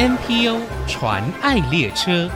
NPO 传爱列车。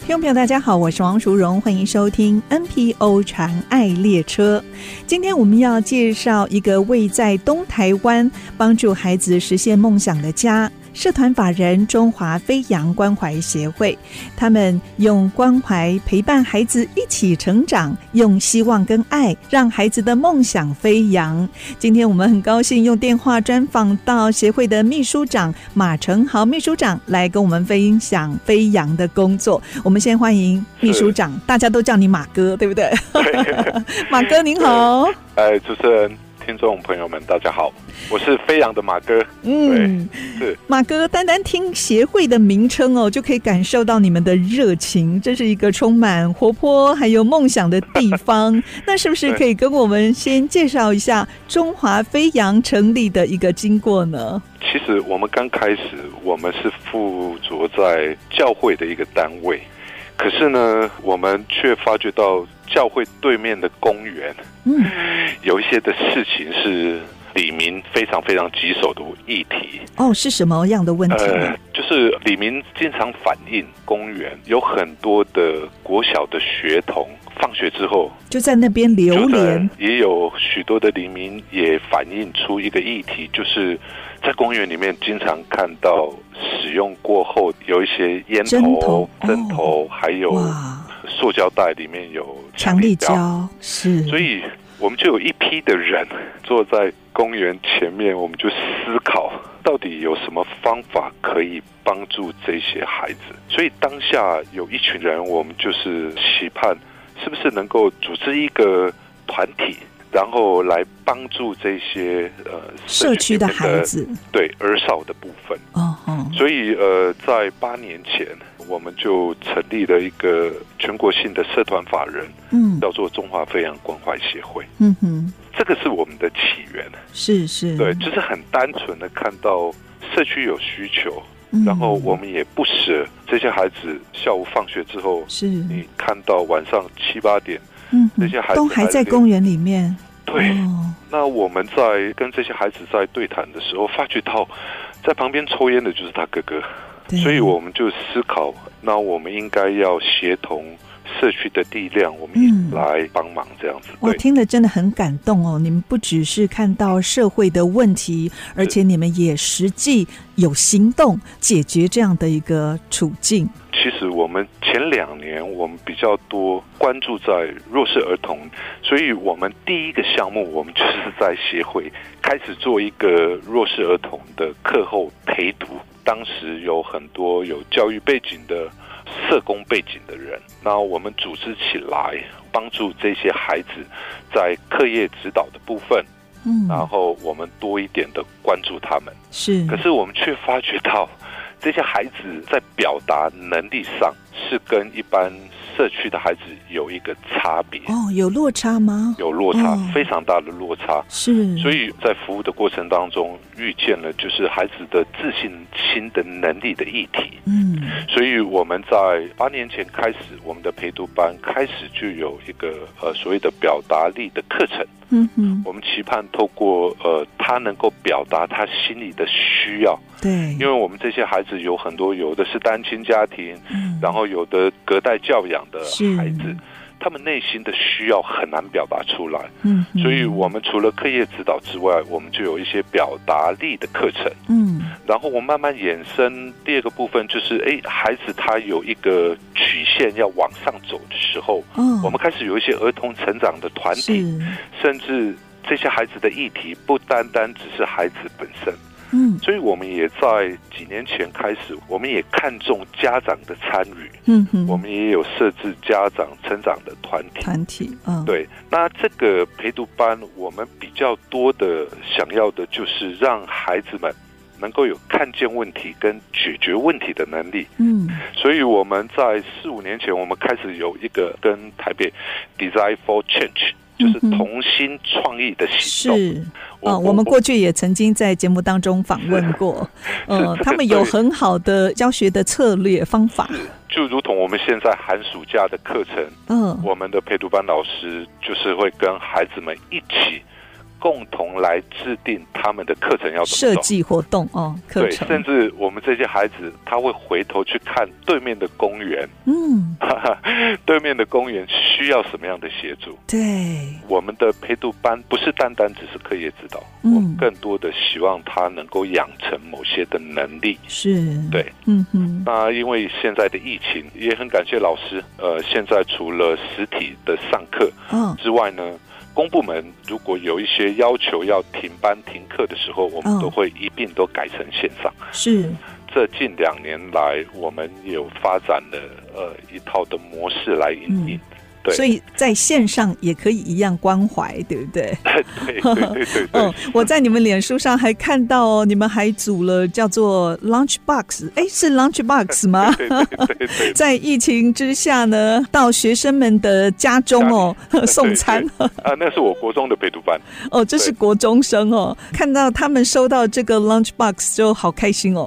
听众朋友，大家好，我是王淑荣，欢迎收听 NPO 传爱列车。今天我们要介绍一个位在东台湾帮助孩子实现梦想的家。社团法人中华飞扬关怀协会，他们用关怀陪伴孩子一起成长，用希望跟爱让孩子的梦想飞扬。今天我们很高兴用电话专访到协会的秘书长马成豪秘书长来跟我们分享飞扬的工作。我们先欢迎秘书长，大家都叫你马哥，对不对？马哥您好，哎，主持人。听众朋友们，大家好，我是飞扬的马哥。嗯，是马哥，单单听协会的名称哦，就可以感受到你们的热情。这是一个充满活泼还有梦想的地方。那是不是 可以跟我们先介绍一下中华飞扬成立的一个经过呢？其实我们刚开始，我们是附着在教会的一个单位，可是呢，我们却发觉到。教会对面的公园，嗯，有一些的事情是李明非常非常棘手的议题。哦，是什么样的问题？呃，就是李明经常反映，公园有很多的国小的学童放学之后就在那边流连。也有许多的黎明也反映出一个议题，就是在公园里面经常看到使用过后有一些烟头、针头，还有。塑胶袋里面有强力胶，是，所以我们就有一批的人坐在公园前面，我们就思考到底有什么方法可以帮助这些孩子。所以当下有一群人，我们就是期盼，是不是能够组织一个团体，然后来帮助这些呃社区的孩子，对儿少的部分。哦哦，所以呃，在八年前。我们就成立了一个全国性的社团法人，嗯，叫做中华飞扬关怀协会，嗯哼，这个是我们的起源，是是，对，就是很单纯的看到社区有需求，嗯，然后我们也不舍这些孩子下午放学之后，是。你看到晚上七八点，嗯，这些孩子都还在公园里面，对，哦，那我们在跟这些孩子在对谈的时候，发觉到在旁边抽烟的就是他哥哥。所以我们就思考，那我们应该要协同社区的力量，我们也来帮忙这样子。我听了真的很感动哦！你们不只是看到社会的问题，而且你们也实际有行动解决这样的一个处境。其实我们前两年我们比较多关注在弱势儿童，所以我们第一个项目，我们就是在协会开始做一个弱势儿童的课后陪读。当时有很多有教育背景的社工背景的人，那我们组织起来帮助这些孩子在课业指导的部分，嗯，然后我们多一点的关注他们。是，可是我们却发觉到这些孩子在表达能力上是跟一般。社区的孩子有一个差别哦，有落差吗？有落差，哦，非常大的落差。是，所以在服务的过程当中，遇见了就是孩子的自信心的能力的议题。嗯，所以我们在八年前开始，我们的陪读班开始就有一个呃所谓的表达力的课程。嗯嗯，我们期盼透过呃他能够表达他心里的需要。对，因为我们这些孩子有很多，有的是单亲家庭，嗯，然后有的隔代教养的孩子，他们内心的需要很难表达出来。嗯，所以我们除了课业指导之外，我们就有一些表达力的课程。嗯，然后我慢慢衍生第二个部分，就是哎，孩子他有一个曲线要往上走的时候，嗯，我们开始有一些儿童成长的团体，甚至这些孩子的议题不单单只是孩子本身。嗯，所以我们也在几年前开始，我们也看重家长的参与。嗯哼，我们也有设置家长成长的团体。团体，嗯，对。那这个陪读班，我们比较多的想要的就是让孩子们能够有看见问题跟解决问题的能力。嗯，所以我们在四五年前，我们开始有一个跟台北 Design for Change 就是童心创意的行动。是，嗯，我们过去也曾经在节目当中访问过，嗯，他们有很好的教学的策略方法。就如同我们现在寒暑假的课程，嗯，我们的陪读班老师就是会跟孩子们一起。共同来制定他们的课程要怎么设计活动哦，对，甚至我们这些孩子他会回头去看对面的公园，嗯，对面的公园需要什么样的协助？对，我们的陪读班不是单单只是课业指导，嗯，我们更多的希望他能够养成某些的能力，是。对，嗯嗯。那因为现在的疫情，也很感谢老师，呃，现在除了实体的上课之外呢。公部门如果有一些要求要停班停课的时候，我们都会一并都改成线上。是，这近两年来，我们有发展了呃一套的模式来引领。嗯对所以在线上也可以一样关怀，对不对？对对对对。嗯，我在你们脸书上还看到哦，你们还组了叫做 Lunch Box，哎，是 Lunch Box 吗？对对对对对。在疫情之下呢，到学生们的家中哦 送餐。啊，那是我国中的陪读班。哦，这是国中生哦，看到他们收到这个 Lunch Box 就好开心哦。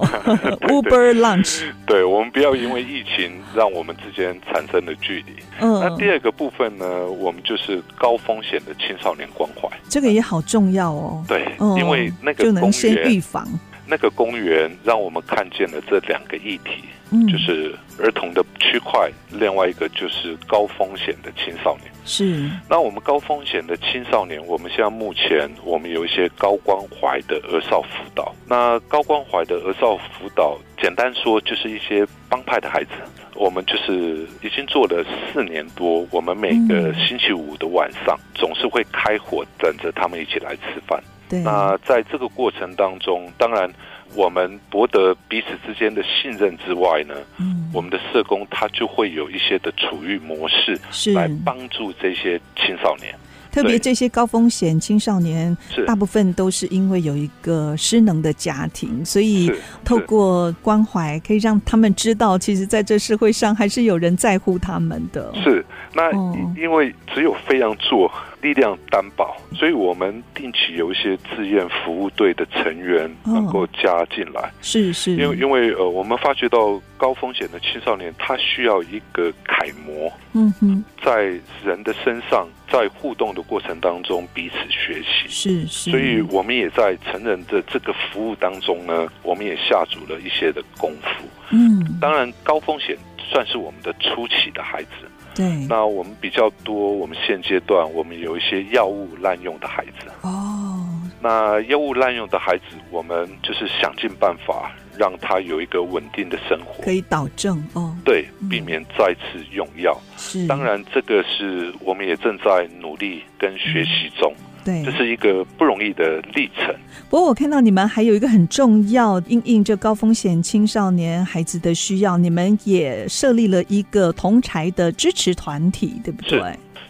Uber Lunch。对，我们不要因为疫情让我们之间产生了距离。嗯。那第二个。的部分呢，我们就是高风险的青少年关怀，这个也好重要哦。对，因为那个公园，就能先预防。那个公园让我们看见了这两个议题，嗯，就是儿童的区块，另外一个就是高风险的青少年。是。那我们高风险的青少年，我们现在目前我们有一些高关怀的儿少辅导。那高关怀的儿少辅导，简单说就是一些帮派的孩子。我们就是已经做了四年多，我们每个星期五的晚上总是会开火，等着他们一起来吃饭。对。那在这个过程当中，当然我们博得彼此之间的信任之外呢，嗯，我们的社工他就会有一些的处遇模式，来帮助这些青少年。特别这些高风险青少年，大部分都是因为有一个失能的家庭，所以透过关怀可以让他们知道，其实在这社会上还是有人在乎他们的。是，那因为只有非常做，力量担保，所以我们定期有一些志愿服务队的成员能够加进来。哦、是是，因为因为呃，我们发觉到高风险的青少年，他需要一个楷模。嗯哼，在人的身上，在互动的过程当中彼此学习。是是，所以我们也在成人的这个服务当中呢，我们也下足了一些的功夫。嗯，当然高风险算是我们的初期的孩子。对，那我们比较多，我们现阶段我们有一些药物滥用的孩子。哦，那药物滥用的孩子，我们就是想尽办法让他有一个稳定的生活，可以导正哦。对，避免再次用药。是，当然这个是我们也正在努力跟学习中。嗯对，这是一个不容易的历程。不过我看到你们还有一个很重要，应应这高风险青少年孩子的需要，你们也设立了一个同才的支持团体，对不对？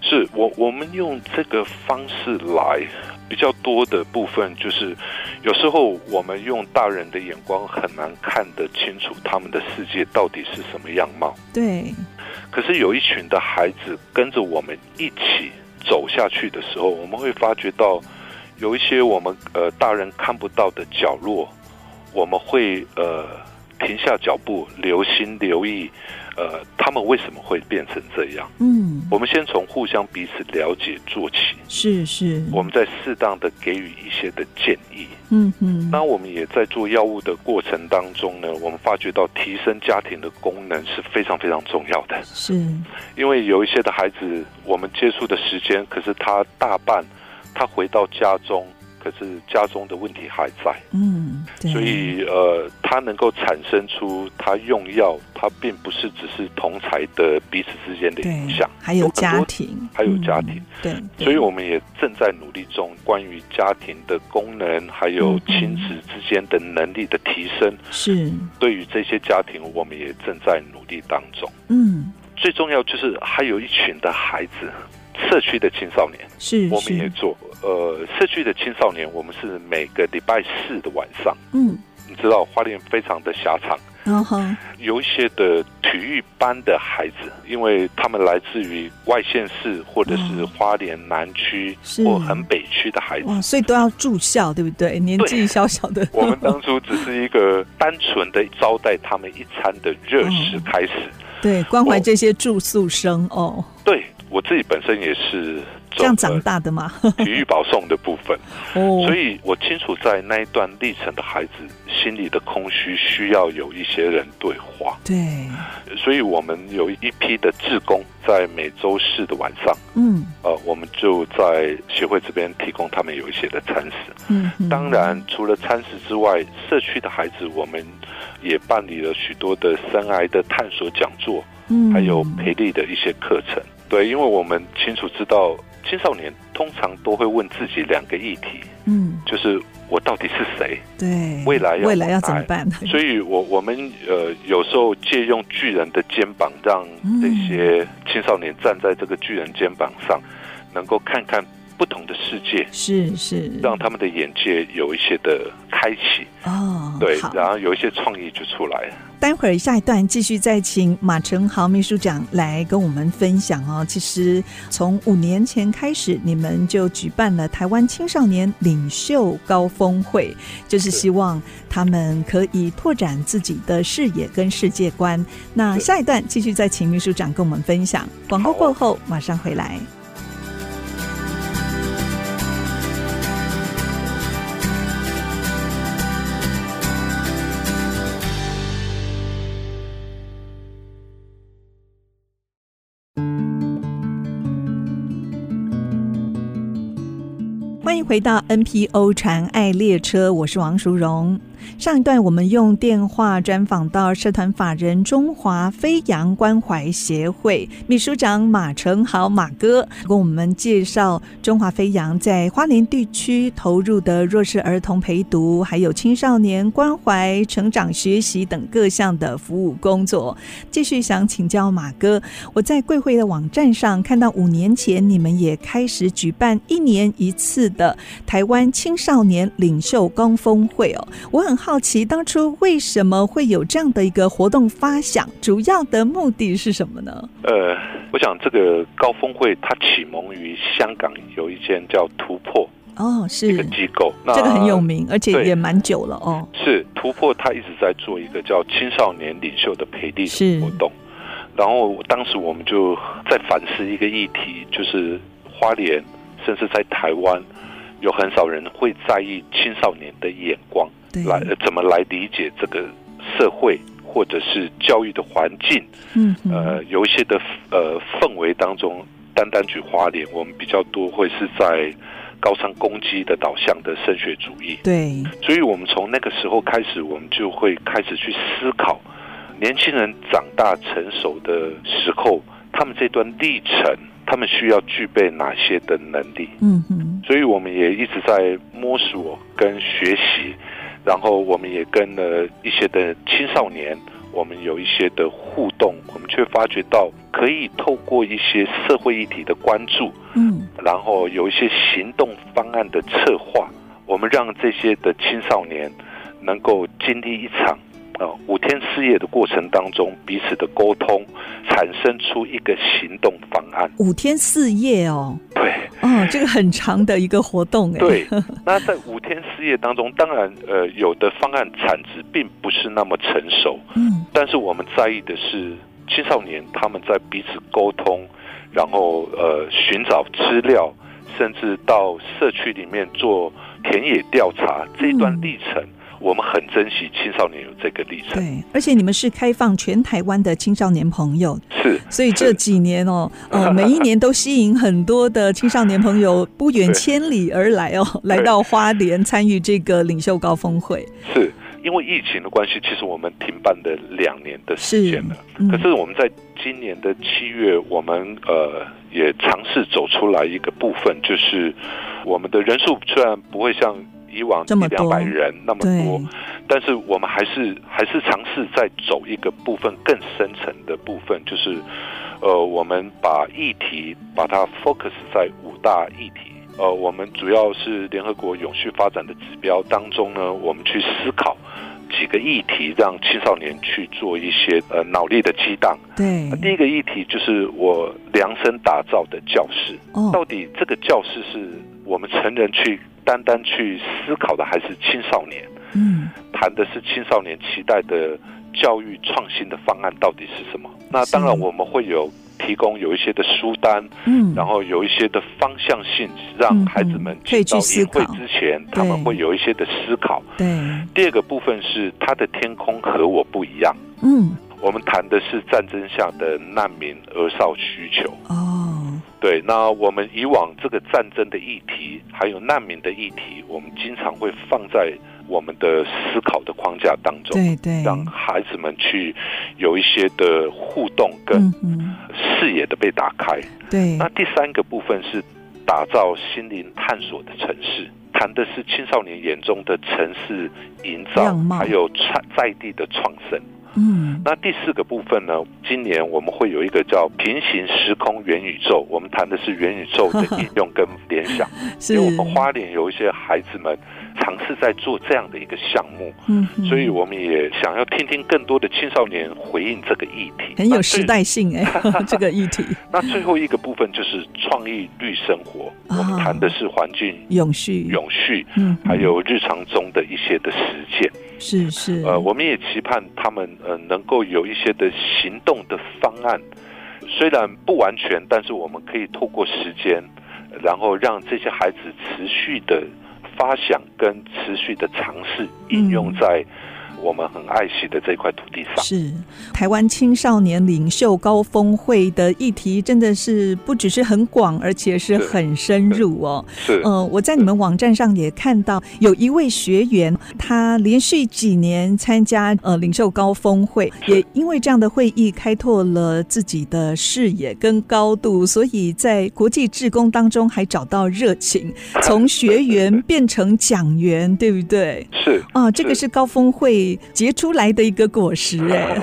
是，是我我们用这个方式来比较多的部分，就是有时候我们用大人的眼光很难看得清楚他们的世界到底是什么样貌。对。可是有一群的孩子跟着我们一起。走下去的时候，我们会发觉到有一些我们呃大人看不到的角落，我们会呃停下脚步，留心留意，呃，他们为什么会变成这样？嗯，我们先从互相彼此了解做起，是是，我们在适当的给予一些的建议。嗯嗯，那我们也在做药物的过程当中呢，我们发觉到提升家庭的功能是非常非常重要的。是，因为有一些的孩子，我们接触的时间，可是他大半他回到家中。可是家中的问题还在，嗯，所以呃，他能够产生出他用药，他并不是只是同才的彼此之间的影响，还有家庭，还有家庭，嗯、对，所以我们也正在努力中，关于家庭的功能，还有亲子之间的能力的提升，是。对于这些家庭，我们也正在努力当中。嗯，最重要就是还有一群的孩子。社区的青少年是，我们也做。呃，社区的青少年，我们是每个礼拜四的晚上。嗯，你知道花莲非常的狭长，然后有一些的体育班的孩子，因为他们来自于外县市或者是花莲南区或很北区的孩子，哇，所以都要住校，对不对？年纪小小的，我们当初只是一个单纯的招待他们一餐的热食开始，对，关怀这些住宿生哦。对，我自己本身也是。这样长大的吗？体育保送的部分，所以我清楚在那一段历程的孩子心里的空虚，需要有一些人对话。对，所以我们有一批的志工，在每周四的晚上，嗯，呃，我们就在协会这边提供他们有一些的餐食。嗯，当然除了餐食之外，社区的孩子我们也办理了许多的生癌的探索讲座，嗯，还有培力的一些课程。对，因为我们清楚知道。青少年通常都会问自己两个议题，嗯，就是我到底是谁？对，未来要未来要怎么办？所以我我们呃有时候借用巨人的肩膀，让这些青少年站在这个巨人肩膀上，能够看看不同的世界，是是，让他们的眼界有一些的开启哦，对，然后有一些创意就出来了。待会儿下一段继续再请马成豪秘书长来跟我们分享哦。其实从五年前开始，你们就举办了台湾青少年领袖高峰会，就是希望他们可以拓展自己的视野跟世界观。那下一段继续再请秘书长跟我们分享。广告过后马上回来。回到 NPO 传爱列车，我是王淑荣。上一段我们用电话专访到社团法人中华飞扬关怀协会秘书长马成豪马哥，跟我们介绍中华飞扬在花莲地区投入的弱势儿童陪读，还有青少年关怀、成长学习等各项的服务工作。继续想请教马哥，我在贵会的网站上看到五年前你们也开始举办一年一次的台湾青少年领袖高峰会哦，我很。好奇当初为什么会有这样的一个活动发想？主要的目的是什么呢？呃，我想这个高峰会它启蒙于香港有一间叫突破哦，是一个机构，那这个很有名，而且也蛮久了哦。是突破，他一直在做一个叫青少年领袖的培力的活动。然后当时我们就在反思一个议题，就是花莲，甚至在台湾，有很少人会在意青少年的眼光。来，怎么来理解这个社会或者是教育的环境？嗯，呃，有一些的呃氛围当中，单单举花莲，我们比较多会是在高商攻击的导向的升学主义。对，所以我们从那个时候开始，我们就会开始去思考，年轻人长大成熟的时候，他们这段历程。他们需要具备哪些的能力？嗯哼，所以我们也一直在摸索跟学习，然后我们也跟了一些的青少年，我们有一些的互动，我们却发觉到可以透过一些社会议题的关注，嗯，然后有一些行动方案的策划，我们让这些的青少年能够经历一场。啊，五天四夜的过程当中，彼此的沟通，产生出一个行动方案。五天四夜哦，对，哦，这个很长的一个活动哎。对，那在五天四夜当中，当然，呃，有的方案产值并不是那么成熟，嗯，但是我们在意的是青少年他们在彼此沟通，然后呃寻找资料，甚至到社区里面做田野调查这一段历程。嗯我们很珍惜青少年有这个历程，对，而且你们是开放全台湾的青少年朋友，是，所以这几年哦，呃，每一年都吸引很多的青少年朋友不远千里而来哦，来到花莲参与这个领袖高峰会。是因为疫情的关系，其实我们停办了两年的时间了，嗯，可是我们在今年的七月，我们呃也尝试走出来一个部分，就是我们的人数虽然不会像。以往一两百人那么多，但是我们还是还是尝试在走一个部分更深层的部分，就是呃，我们把议题把它 focus 在五大议题，呃，我们主要是联合国永续发展的指标当中呢，我们去思考几几个议题让青少年去做一些呃脑力的激荡。对，第一个议题就是我量身打造的教室，哦，到底这个教室是我们成人去单单去思考的，还是青少年？嗯，谈的是青少年期待的教育创新的方案到底是什么？那当然我们会有。提供有一些的书单，嗯，然后有一些的方向性，让孩子们进到营会之前，他们会有一些的思考。对，第二个部分是他的天空和我不一样。嗯，我们谈的是战争下的难民儿少需求。哦，对，那我们以往这个战争的议题，还有难民的议题，我们经常会放在。我们的思考的框架当中，对对，让孩子们去有一些的互动跟视野的被打开。对，那第三个部分是打造心灵探索的城市，谈的是青少年眼中的城市营造，还有在在地的创生。嗯，那第四个部分呢？今年我们会有一个叫平行时空元宇宙，我们谈的是元宇宙的应用跟联想，因为我们花莲有一些孩子们。尝试在做这样的一个项目，嗯，所以我们也想要听听更多的青少年回应这个议题，很有时代性哎，这个议题。那最后一个部分就是创意绿生活，我们谈的是环境永续、永续，嗯，还有日常中的一些的实践，是是。呃，我们也期盼他们呃能够有一些的行动的方案，虽然不完全，但是我们可以透过时间，然后让这些孩子持续的。发想跟持续的尝试应用在我们很爱惜的这块土地上。是台湾青少年领袖高峰会的议题，真的是不只是很广，而且是很深入哦。是，嗯、呃，我在你们网站上也看到有一位学员，他连续几年参加呃领袖高峰会，也因为这样的会议开拓了自己的视野跟高度，所以在国际志工当中还找到热情，从学员变成讲员，对不对？是啊，这个是高峰会结出来的一个果实 哎，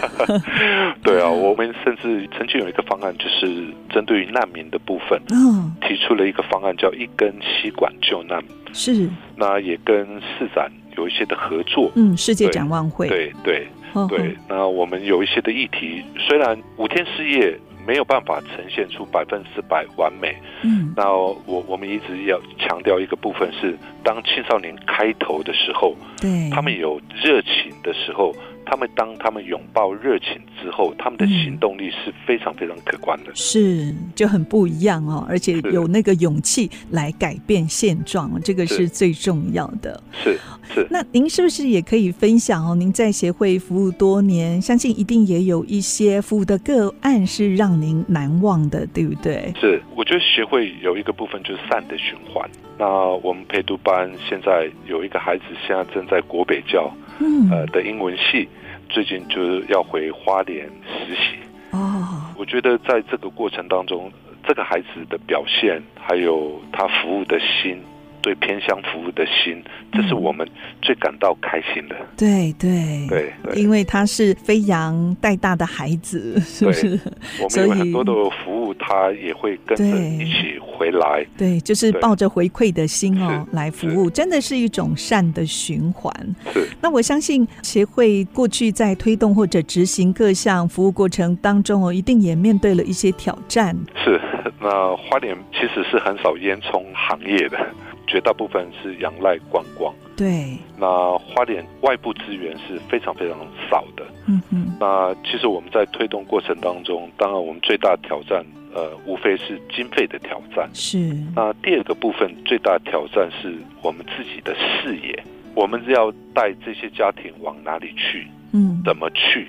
对啊，我们甚至曾经有一个方案，就是针对于难民的部分，嗯，提出了一个方案叫一根吸管救难，是，那也跟市展有一些的合作，嗯，世界展望会，对对对，对，那我们有一些的议题，虽然五天四夜。没有办法呈现出百分之百完美。嗯，那我我们一直要强调一个部分是，当青少年开头的时候，对，他们有热情的时候。他们当他们拥抱热情之后，他们的行动力是非常非常可观的，是就很不一样哦，而且有那个勇气来改变现状，这个是最重要的。是是。那您是不是也可以分享哦？您在协会服务多年，相信一定也有一些服务的个案是让您难忘的，对不对？是，我觉得协会有一个部分就是善的循环。那我们陪读班现在有一个孩子，现在正在国北教。嗯，呃的英文系最近就是要回花莲实习哦。我觉得在这个过程当中，这个孩子的表现，还有他服务的心。对偏乡服务的心，这是我们最感到开心的。对对对，因为他是飞扬带大的孩子，是不是？我们有很多的服务，他也会跟着一起回来。对，就是抱着回馈的心哦来服务，真的是一种善的循环。是。那我相信协会过去在推动或者执行各项服务过程当中哦，一定也面对了一些挑战。是。那花莲其实是很少烟囱行业的。绝大部分是仰赖观光，对。那花莲外部资源是非常非常少的，嗯嗯。那其实我们在推动过程当中，当然我们最大的挑战，呃，无非是经费的挑战。是。那第二个部分最大的挑战是我们自己的视野，我们要带这些家庭往哪里去？嗯，怎么去？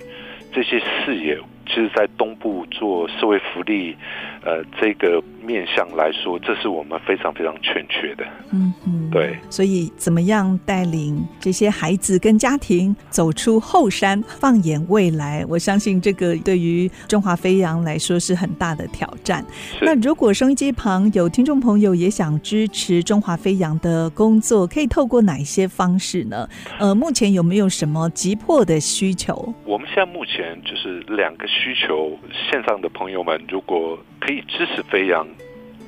这些视野，其实，在东部做社会福利，呃，这个面向来说，这是我们非常非常欠缺的。嗯嗯，对。所以，怎么样带领这些孩子跟家庭走出后山，放眼未来？我相信这个对于中华飞扬来说是很大的挑战。那如果收音机旁有听众朋友也想支持中华飞扬的工作，可以透过哪一些方式呢？呃，目前有没有什么急迫的需求？我们现在目前。就是两个需求，线上的朋友们如果可以支持飞扬，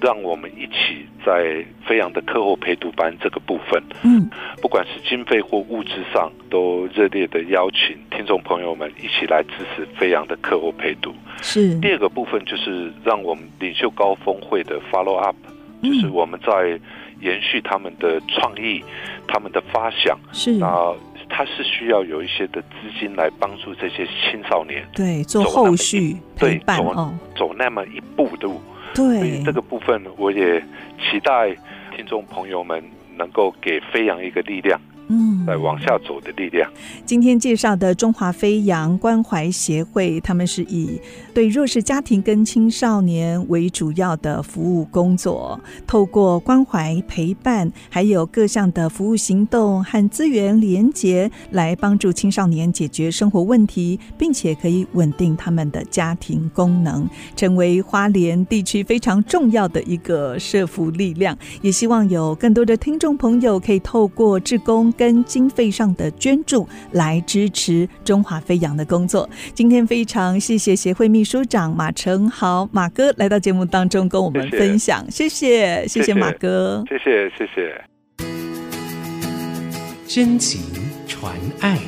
让我们一起在飞扬的课后陪读班这个部分，嗯，不管是经费或物质上，都热烈的邀请听众朋友们一起来支持飞扬的课后陪读。是。第二个部分，就是让我们领袖高峰会的 follow up，就是我们在延续他们的创意、他们的发想，是。啊，他是需要有一些的资金来帮助这些青少年，对，做后续对，走走那么一步的路。对，所以这个部分，我也期待听众朋友们能够给飞扬一个力量。嗯，来往下走的力量。今天介绍的中华飞扬关怀协会，他们是以对弱势家庭跟青少年为主要的服务工作，透过关怀陪伴，还有各项的服务行动和资源连结，来帮助青少年解决生活问题，并且可以稳定他们的家庭功能，成为花莲地区非常重要的一个社福力量。也希望有更多的听众朋友可以透过志工。跟经费上的捐助来支持中华飞扬的工作。今天非常谢谢协会秘书长马成豪马哥来到节目当中跟我们分享，谢谢谢谢，谢谢马哥，谢谢谢谢。真情传爱。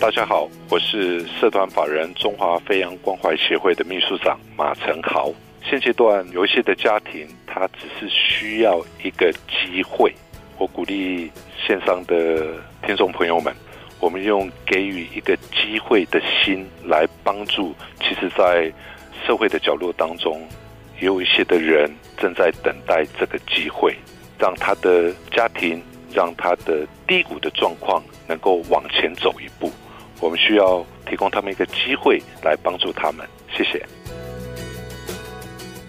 大家好，我是社团法人中华飞扬关怀协会的秘书长马成豪。现阶段有一些的家庭，他只是需要一个机会。我鼓励线上的听众朋友们，我们用给予一个机会的心来帮助。其实，在社会的角落当中，也有一些的人正在等待这个机会，让他的家庭，让他的低谷的状况能够往前走一步。我们需要提供他们一个机会来帮助他们。谢谢。